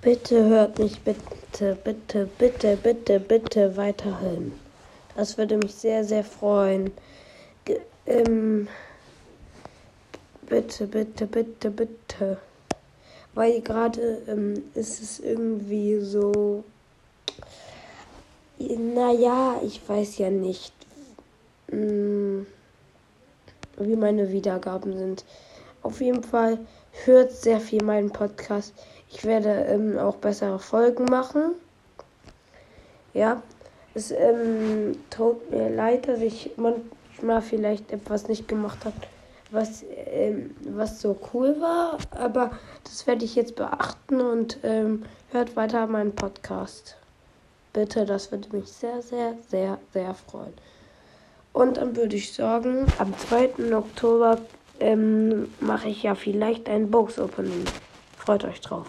Bitte hört mich bitte, bitte, bitte, bitte, bitte weiterhin. Das würde mich sehr, sehr freuen. Ge ähm, bitte, bitte, bitte, bitte. Weil gerade ähm, ist es irgendwie so. Naja, ich weiß ja nicht, mh, wie meine Wiedergaben sind. Auf jeden Fall hört sehr viel meinen Podcast. Ich werde ähm, auch bessere Folgen machen. Ja, es ähm, tut mir leid, dass ich manchmal vielleicht etwas nicht gemacht habe, was, ähm, was so cool war. Aber das werde ich jetzt beachten und ähm, hört weiter meinen Podcast. Bitte, das würde mich sehr, sehr, sehr, sehr freuen. Und dann würde ich sagen, am 2. Oktober ähm, mache ich ja vielleicht ein Box Opening. Freut euch drauf.